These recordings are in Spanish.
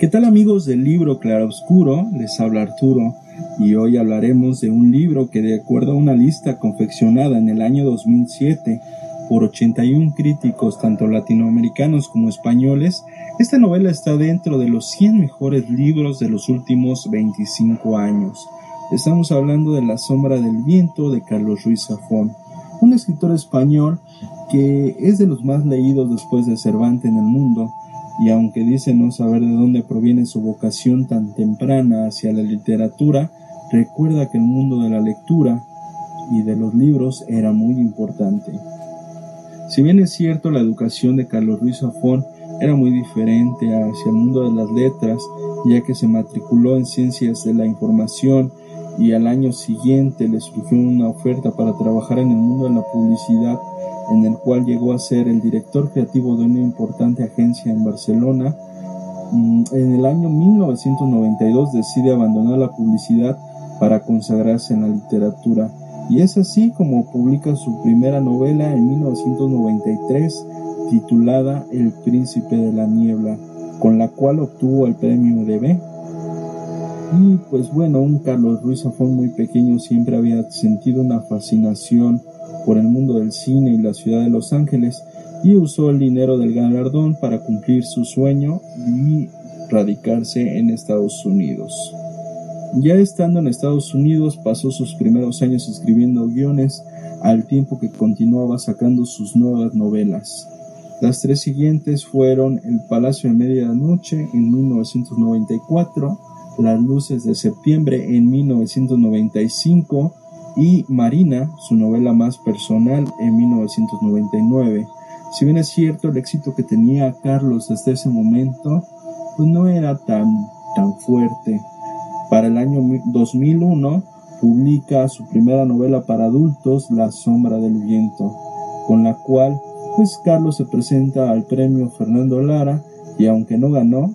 ¿Qué tal amigos del libro Claroscuro? Les habla Arturo y hoy hablaremos de un libro que de acuerdo a una lista confeccionada en el año 2007 por 81 críticos tanto latinoamericanos como españoles, esta novela está dentro de los 100 mejores libros de los últimos 25 años. Estamos hablando de La sombra del viento de Carlos Ruiz Zafón, un escritor español que es de los más leídos después de Cervantes en el mundo, y aunque dice no saber de dónde proviene su vocación tan temprana hacia la literatura, recuerda que el mundo de la lectura y de los libros era muy importante. Si bien es cierto la educación de Carlos Ruiz Zafón era muy diferente hacia el mundo de las letras, ya que se matriculó en ciencias de la información y al año siguiente le surgió una oferta para trabajar en el mundo de la publicidad, en el cual llegó a ser el director creativo de una importante agencia en Barcelona. Mm, en el año 1992 decide abandonar la publicidad para consagrarse en la literatura. Y es así como publica su primera novela en 1993 titulada El Príncipe de la Niebla, con la cual obtuvo el premio de y pues bueno, un Carlos Ruiz Zafón muy pequeño siempre había sentido una fascinación por el mundo del cine y la ciudad de Los Ángeles y usó el dinero del galardón para cumplir su sueño y radicarse en Estados Unidos. Ya estando en Estados Unidos pasó sus primeros años escribiendo guiones al tiempo que continuaba sacando sus nuevas novelas. Las tres siguientes fueron El Palacio de Medianoche en 1994, las luces de septiembre en 1995 y Marina, su novela más personal, en 1999. Si bien es cierto el éxito que tenía Carlos hasta ese momento, pues no era tan, tan fuerte. Para el año 2001 publica su primera novela para adultos, La sombra del viento, con la cual pues Carlos se presenta al premio Fernando Lara y aunque no ganó,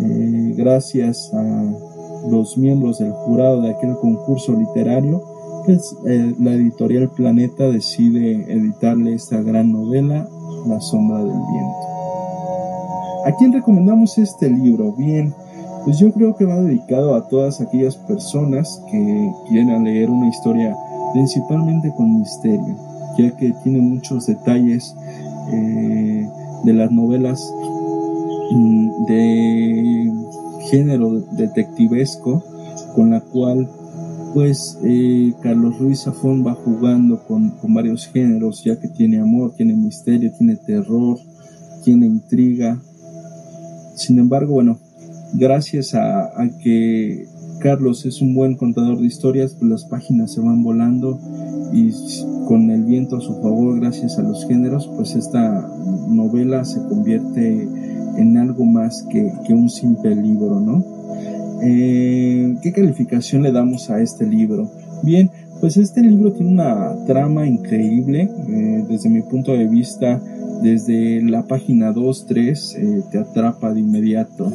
eh, gracias a los miembros del jurado de aquel concurso literario, eh, la editorial Planeta decide editarle esta gran novela, La sombra del viento. ¿A quién recomendamos este libro? Bien, pues yo creo que va dedicado a todas aquellas personas que quieran leer una historia principalmente con misterio, ya que tiene muchos detalles eh, de las novelas Mm, de género detectivesco con la cual pues eh, Carlos Ruiz Zafón va jugando con, varios géneros ya que tiene amor, tiene misterio, tiene terror, tiene intriga sin embargo bueno gracias a, que Carlos es un buen contador de historias pues las páginas se van volando y con el viento a su favor gracias a los géneros pues esta novela se convierte en algo más que, un simple libro, ¿no? Eh, ¿Qué calificación le damos a este libro? Bien, pues este libro tiene una trama increíble, eh, desde mi punto de vista, desde la página 2-3 eh, te atrapa de inmediato,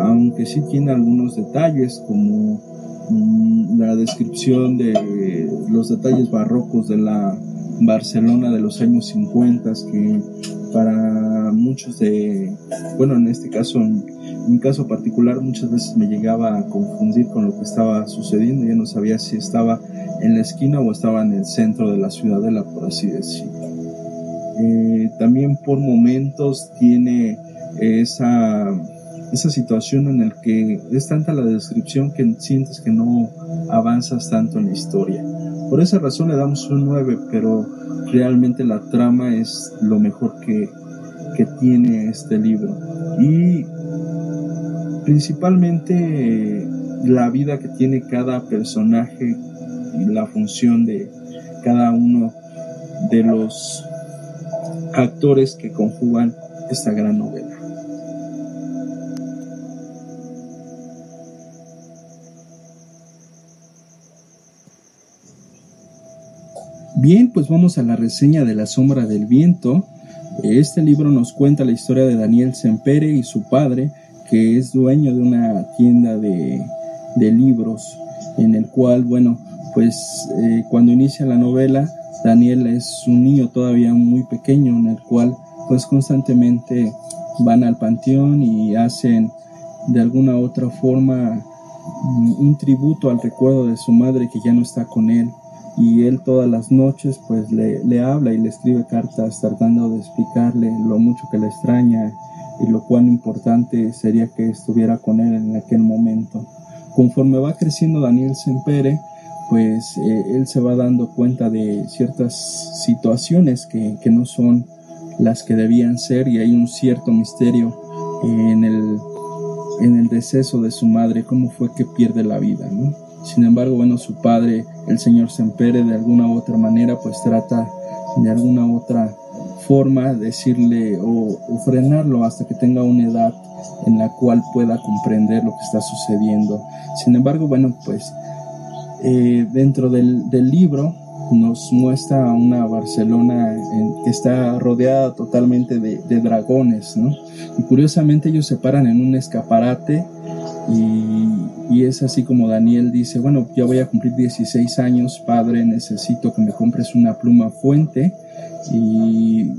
aunque sí tiene algunos detalles como mm, la descripción de los detalles barrocos de la Barcelona de los años 50 que para muchos de, bueno, en este caso, mi caso particular, muchas veces me llegaba a confundir con lo que estaba sucediendo. Ya no sabía si estaba en la esquina o estaba en el centro de la ciudadela, por así decirlo. Eh, también por momentos tiene esa esa situación en el que es tanta la descripción que sientes que no avanzas tanto en la historia. Por esa razón le damos un 9, pero realmente la trama es lo mejor que, que tiene este libro. Y principalmente la vida que tiene cada personaje y la función de cada uno de los actores que conjugan esta gran novela. Bien, pues vamos a la reseña de La sombra del viento. Este libro nos cuenta la historia de Daniel Sempere y su padre, que es dueño de una tienda de, libros, en el cual, bueno, pues eh, cuando inicia la novela, Daniel es un niño todavía muy pequeño, en el cual pues constantemente van al panteón y hacen de alguna u otra forma un tributo al recuerdo de su madre que ya no está con él. Y él todas las noches pues le, le, habla y le escribe cartas tratando de explicarle lo mucho que le extraña y lo cuán importante sería que estuviera con él en aquel momento. Conforme va creciendo Daniel Sempere, pues eh, él se va dando cuenta de ciertas situaciones que, que, no son las que debían ser y hay un cierto misterio en el, en el deceso de su madre, cómo fue que pierde la vida, ¿no? Sin embargo, bueno, su padre, el señor Sempere, de alguna u otra manera, pues trata de alguna otra forma decirle o, frenarlo hasta que tenga una edad en la cual pueda comprender lo que está sucediendo. Sin embargo, bueno, pues eh, dentro del, libro nos muestra una Barcelona que está rodeada totalmente de, de, dragones, ¿no? Y curiosamente ellos se paran en un escaparate y, y, es así como Daniel dice, bueno, ya voy a cumplir 16 años, padre, necesito que me compres una pluma fuente y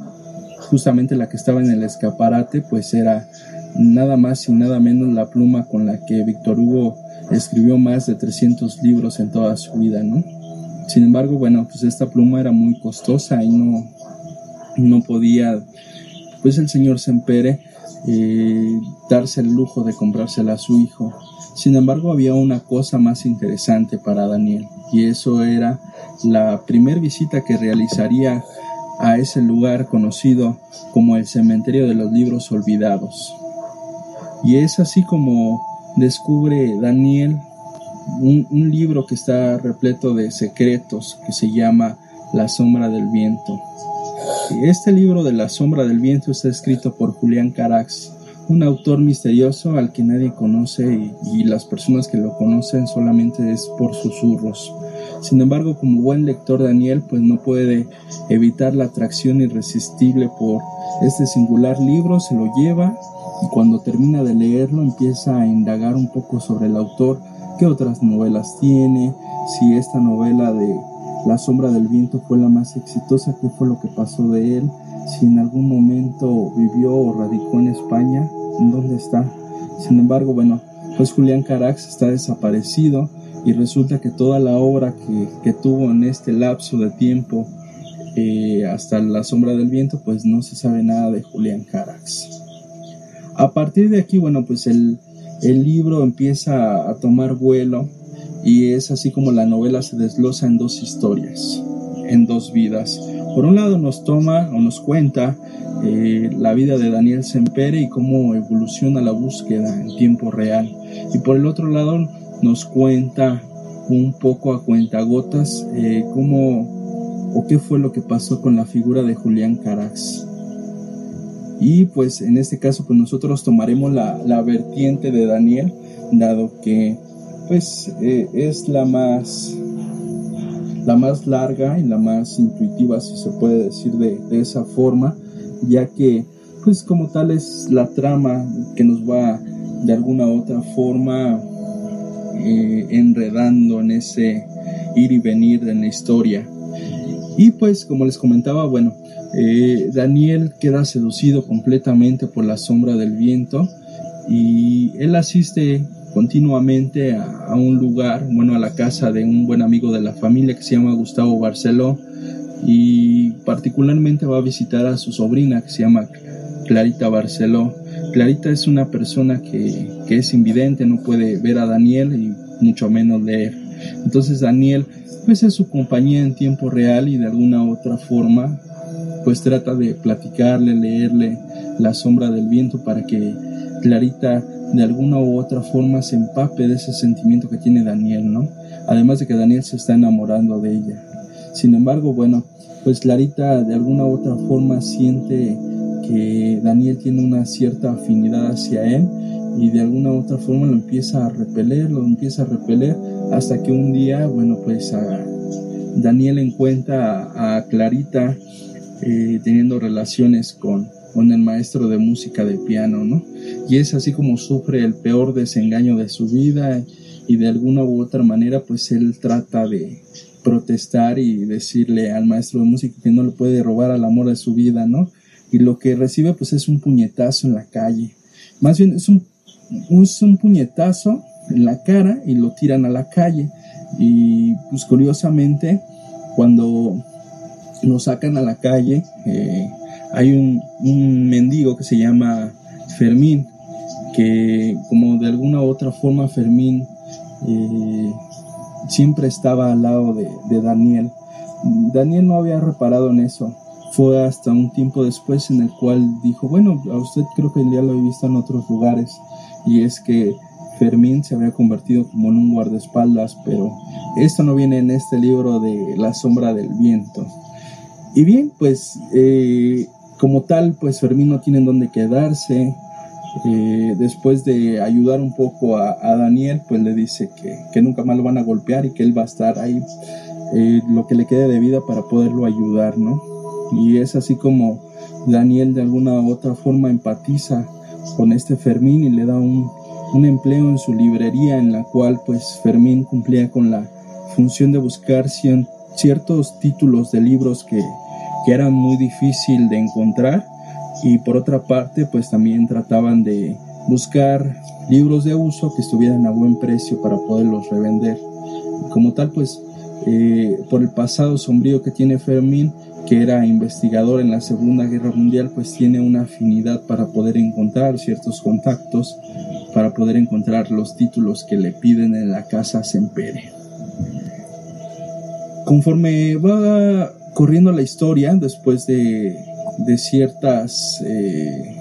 justamente la que estaba en el escaparate pues era nada más y nada menos la pluma con la que Víctor Hugo escribió más de 300 libros en toda su vida, ¿no? Sin embargo, bueno, pues esta pluma era muy costosa y no, no podía, pues el señor Sempere darse el lujo de comprársela a su hijo. Sin embargo, había una cosa más interesante para Daniel y eso era la primer visita que realizaría a ese lugar conocido como el cementerio de los libros olvidados. Y es así como descubre Daniel un libro que está repleto de secretos que se llama La sombra del viento. Este libro de La sombra del viento está escrito por Julián Carax, un autor misterioso al que nadie conoce y, las personas que lo conocen solamente es por susurros. Sin embargo, como buen lector Daniel, pues no puede evitar la atracción irresistible por este singular libro, se lo lleva y cuando termina de leerlo empieza a indagar un poco sobre el autor, qué otras novelas tiene, si esta novela de la sombra del viento fue la más exitosa, qué fue lo que pasó de él, si en algún momento vivió o radicó en España, en dónde está. Sin embargo, bueno, pues Julián Carax está desaparecido y resulta que toda la obra que, tuvo en este lapso de tiempo eh, hasta la sombra del viento, pues no se sabe nada de Julián Carax. A partir de aquí, bueno, pues el, el libro empieza a tomar vuelo y es así como la novela se desglosa en dos historias, en dos vidas. Por un lado nos toma o nos cuenta eh, la vida de Daniel Sempere y cómo evoluciona la búsqueda en tiempo real. Y por el otro lado nos cuenta un poco a cuentagotas eh, cómo o qué fue lo que pasó con la figura de Julián Carax. Y pues en este caso pues nosotros tomaremos la, la vertiente de Daniel, dado que pues eh, es la más la más larga y la más intuitiva si se puede decir de, esa forma ya que pues como tal es la trama que nos va de alguna u otra forma eh, enredando en ese ir y venir de la historia. Y pues como les comentaba bueno eh, Daniel queda seducido completamente por la sombra del viento y él asiste continuamente a, un lugar, bueno, a la casa de un buen amigo de la familia que se llama Gustavo Barceló y particularmente va a visitar a su sobrina que se llama Clarita Barceló Clarita es una persona que, que es invidente, no puede ver a Daniel y mucho menos leer. Entonces Daniel pues es su compañía en tiempo real y de alguna otra forma pues trata de platicarle, leerle la sombra del viento para que Clarita de alguna u otra forma se empape de ese sentimiento que tiene Daniel, ¿no? Además de que Daniel se está enamorando de ella. Sin embargo, bueno, pues Clarita de alguna u otra forma siente que Daniel tiene una cierta afinidad hacia él y de alguna u otra forma lo empieza a repeler, lo empieza a repeler hasta que un día, bueno, pues Daniel encuentra a, Clarita eh, teniendo relaciones con, con el maestro de música de piano, ¿no? Y es así como sufre el peor desengaño de su vida y de alguna u otra manera pues él trata de protestar y decirle al maestro de música que no le puede robar al amor de su vida, ¿no? Y lo que recibe pues es un puñetazo en la calle. Más bien es un, puñetazo en la cara y lo tiran a la calle. Y pues curiosamente cuando lo sacan a la calle eh, hay un, un mendigo que se llama Fermín que como de alguna u otra forma Fermín eh, siempre estaba al lado de, Daniel. Daniel no había reparado en eso. Fue hasta un tiempo después en el cual dijo, bueno, a usted creo que ya lo he visto en otros lugares. Y es que Fermín se había convertido como en un guardaespaldas, pero esto no viene en este libro de La sombra del viento. Y bien, pues eh, como tal, pues Fermín no tiene dónde quedarse, eh, después de ayudar un poco a, Daniel, pues le dice que, nunca más lo van a golpear y que él va a estar ahí eh, lo que le quede de vida para poderlo ayudar, ¿no? Y es así como Daniel de alguna u otra forma empatiza con este Fermín y le da un, empleo en su librería en la cual pues Fermín cumplía con la función de buscar ciertos títulos de libros que, que eran muy difícil de encontrar y por otra parte pues también trataban de buscar libros de uso que estuvieran a buen precio para poderlos revender. Como tal pues eh, por el pasado sombrío que tiene Fermín, que era investigador en la Segunda Guerra Mundial, pues tiene una afinidad para poder encontrar ciertos contactos, para poder encontrar los títulos que le piden en la casa Sempere. Conforme va corriendo la historia, después de ciertas eh,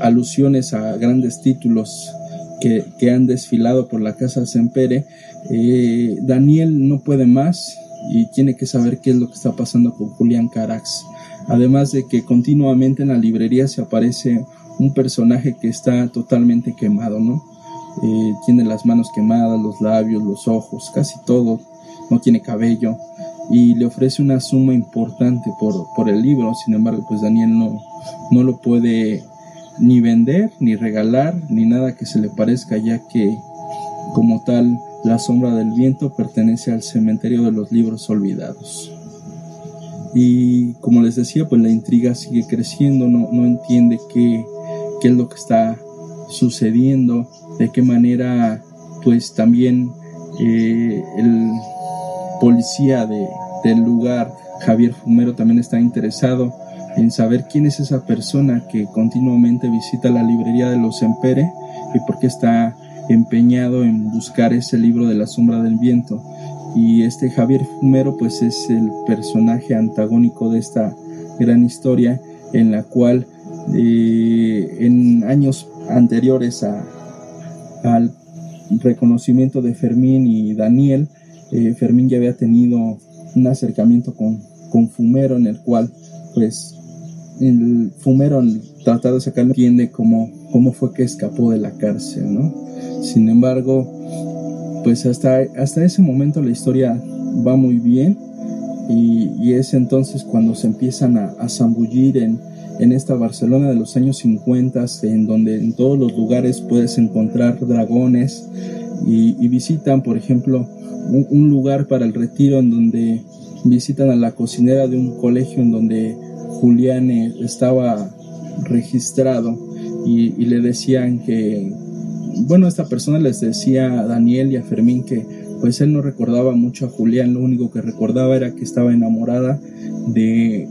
alusiones a grandes títulos que, han desfilado por la casa Sempere, eh, Daniel no puede más y tiene que saber qué es lo que está pasando con Julián Carax. Además de que continuamente en la librería se aparece un personaje que está totalmente quemado, ¿no? Eh, tiene las manos quemadas, los labios, los ojos, casi todo, no tiene cabello y le ofrece una suma importante por, por el libro. Sin embargo, pues Daniel no, no lo puede ni vender, ni regalar, ni nada que se le parezca, ya que como tal la sombra del viento pertenece al cementerio de los libros olvidados. Y como les decía, pues la intriga sigue creciendo, no, no entiende qué, qué es lo que está sucediendo, de qué manera pues también eh, el policía de, del lugar, Javier Fumero, también está interesado en saber quién es esa persona que continuamente visita la librería de los Empere y por qué está empeñado en buscar ese libro de la sombra del viento. Y este Javier Fumero pues es el personaje antagónico de esta gran historia en la cual eh, en años anteriores a, al reconocimiento de Fermín y Daniel, eh, Fermín ya había tenido un acercamiento con, con Fumero en el cual pues el Fumero al de sacarlo entiende cómo, cómo fue que escapó de la cárcel, ¿no? Sin embargo, pues hasta, hasta ese momento la historia va muy bien y, es entonces cuando se empiezan a, zambullir en, en esta Barcelona de los años 50, en donde en todos los lugares puedes encontrar dragones y visitan, por ejemplo, un, lugar para el retiro en donde visitan a la cocinera de un colegio en donde Julián eh, estaba registrado y, le decían que, bueno, esta persona les decía a Daniel y a Fermín que pues él no recordaba mucho a Julián, lo único que recordaba era que estaba enamorada de,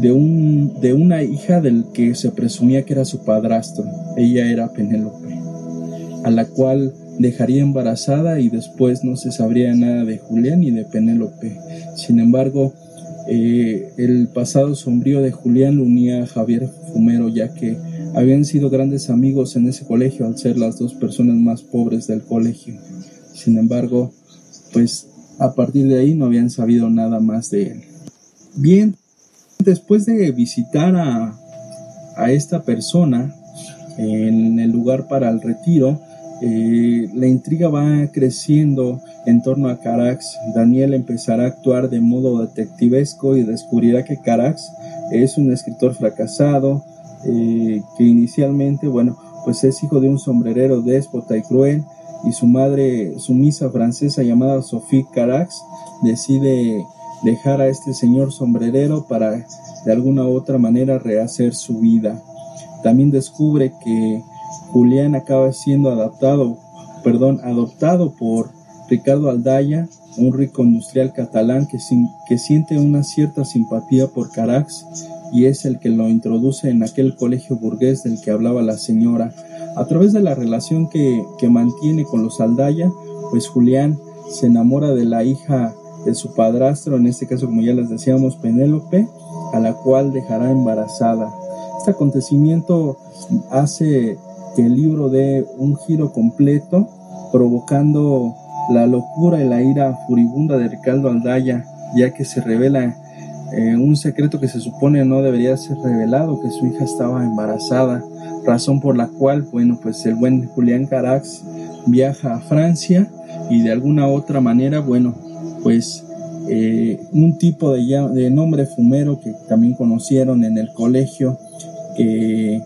de, un, de una hija del que se presumía que era su padrastro. Ella era Penélope, a la cual dejaría embarazada y después no se sabría nada de Julián ni de Penélope. Sin embargo, eh, el pasado sombrío de Julián lo unía a Javier Fumero, ya que habían sido grandes amigos en ese colegio al ser las dos personas más pobres del colegio. Sin embargo, pues a partir de ahí no habían sabido nada más de él. Bien, después de visitar a, a esta persona en el lugar para el retiro, eh, la intriga va creciendo en torno a Carax. Daniel empezará a actuar de modo detectivesco y descubrirá que Carax es un escritor fracasado, eh, que inicialmente, bueno, pues es hijo de un sombrerero déspota y cruel, y su madre sumisa francesa llamada Sophie Carax decide dejar a este señor sombrerero para de alguna u otra manera rehacer su vida. También descubre que Julián acaba siendo adaptado, perdón, adoptado por Ricardo Aldaya, un rico industrial catalán que, siente una cierta simpatía por Carax y es el que lo introduce en aquel colegio burgués del que hablaba la señora. A través de la relación que, que mantiene con los Aldaya, pues Julián se enamora de la hija de su padrastro, en este caso como ya les decíamos, Penélope, a la cual dejará embarazada. Este acontecimiento hace que el libro dé un giro completo, provocando la locura y la ira furibunda de Ricardo Aldaya, ya que se revela eh, un secreto que se supone no debería ser revelado, que su hija estaba embarazada, razón por la cual, bueno, pues el buen Julián Carax viaja a Francia y de alguna otra manera, bueno, pues eh, un tipo de, de, nombre fumero que también conocieron en el colegio, que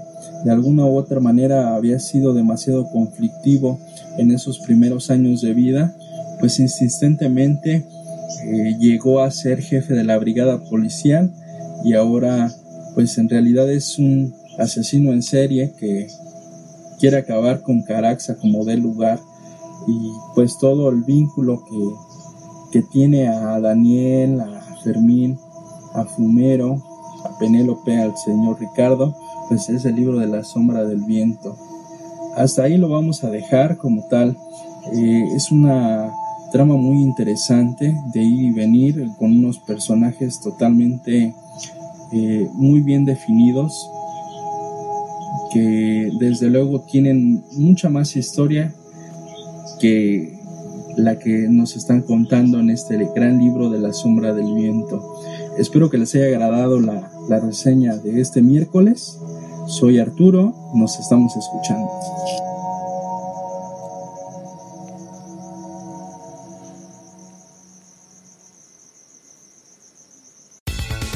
de alguna u otra manera había sido demasiado conflictivo en esos primeros años de vida, pues insistentemente eh, llegó a ser jefe de la brigada policial y ahora pues en realidad es un asesino en serie que quiere acabar con Caraxa como de lugar y pues todo el vínculo que, que tiene a Daniel, a Fermín, a Fumero, a Penélope, al señor Ricardo, pues es el libro de la sombra del viento. Hasta ahí lo vamos a dejar como tal. Eh, es una trama muy interesante de ir y venir con unos personajes totalmente eh, muy bien definidos que desde luego tienen mucha más historia que la que nos están contando en este gran libro de la sombra del viento. Espero que les haya agradado la, la reseña de este miércoles soy Arturo, nos estamos escuchando.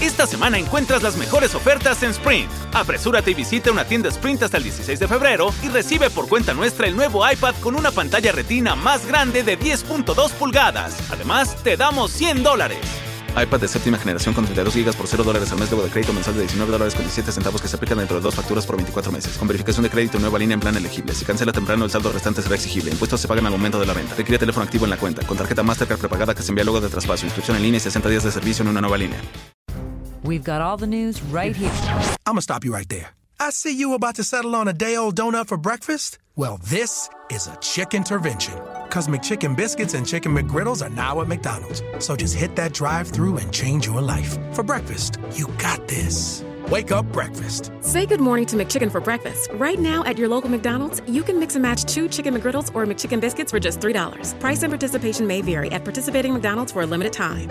Esta semana encuentras las mejores ofertas en Sprint. Apresúrate y visita una tienda Sprint hasta el 16 de febrero y recibe por cuenta nuestra el nuevo iPad con una pantalla retina más grande de 10.2 pulgadas. Además, te damos 100 dólares iPad de séptima generación con 32 GB por 0 dólares al mes, luego de crédito mensual de 19 dólares con 17 centavos que se aplican dentro de dos facturas por 24 meses. Con verificación de crédito nueva línea en plan elegible. Si cancela temprano, el saldo restante será exigible. Impuestos se pagan al momento de la venta. Requiere teléfono activo en la cuenta. Con tarjeta Mastercard prepagada que se envía luego de traspaso. Inscripción en línea y 60 días de servicio en una nueva línea. We've got all the news right here. I'm gonna stop you right there. I see you about to settle on a day old donut for breakfast. Well, this is a chicken intervention. Because McChicken biscuits and chicken McGriddles are now at McDonald's. So just hit that drive through and change your life. For breakfast, you got this. Wake up breakfast. Say good morning to McChicken for breakfast. Right now at your local McDonald's, you can mix and match two chicken McGriddles or McChicken biscuits for just $3. Price and participation may vary at participating McDonald's for a limited time.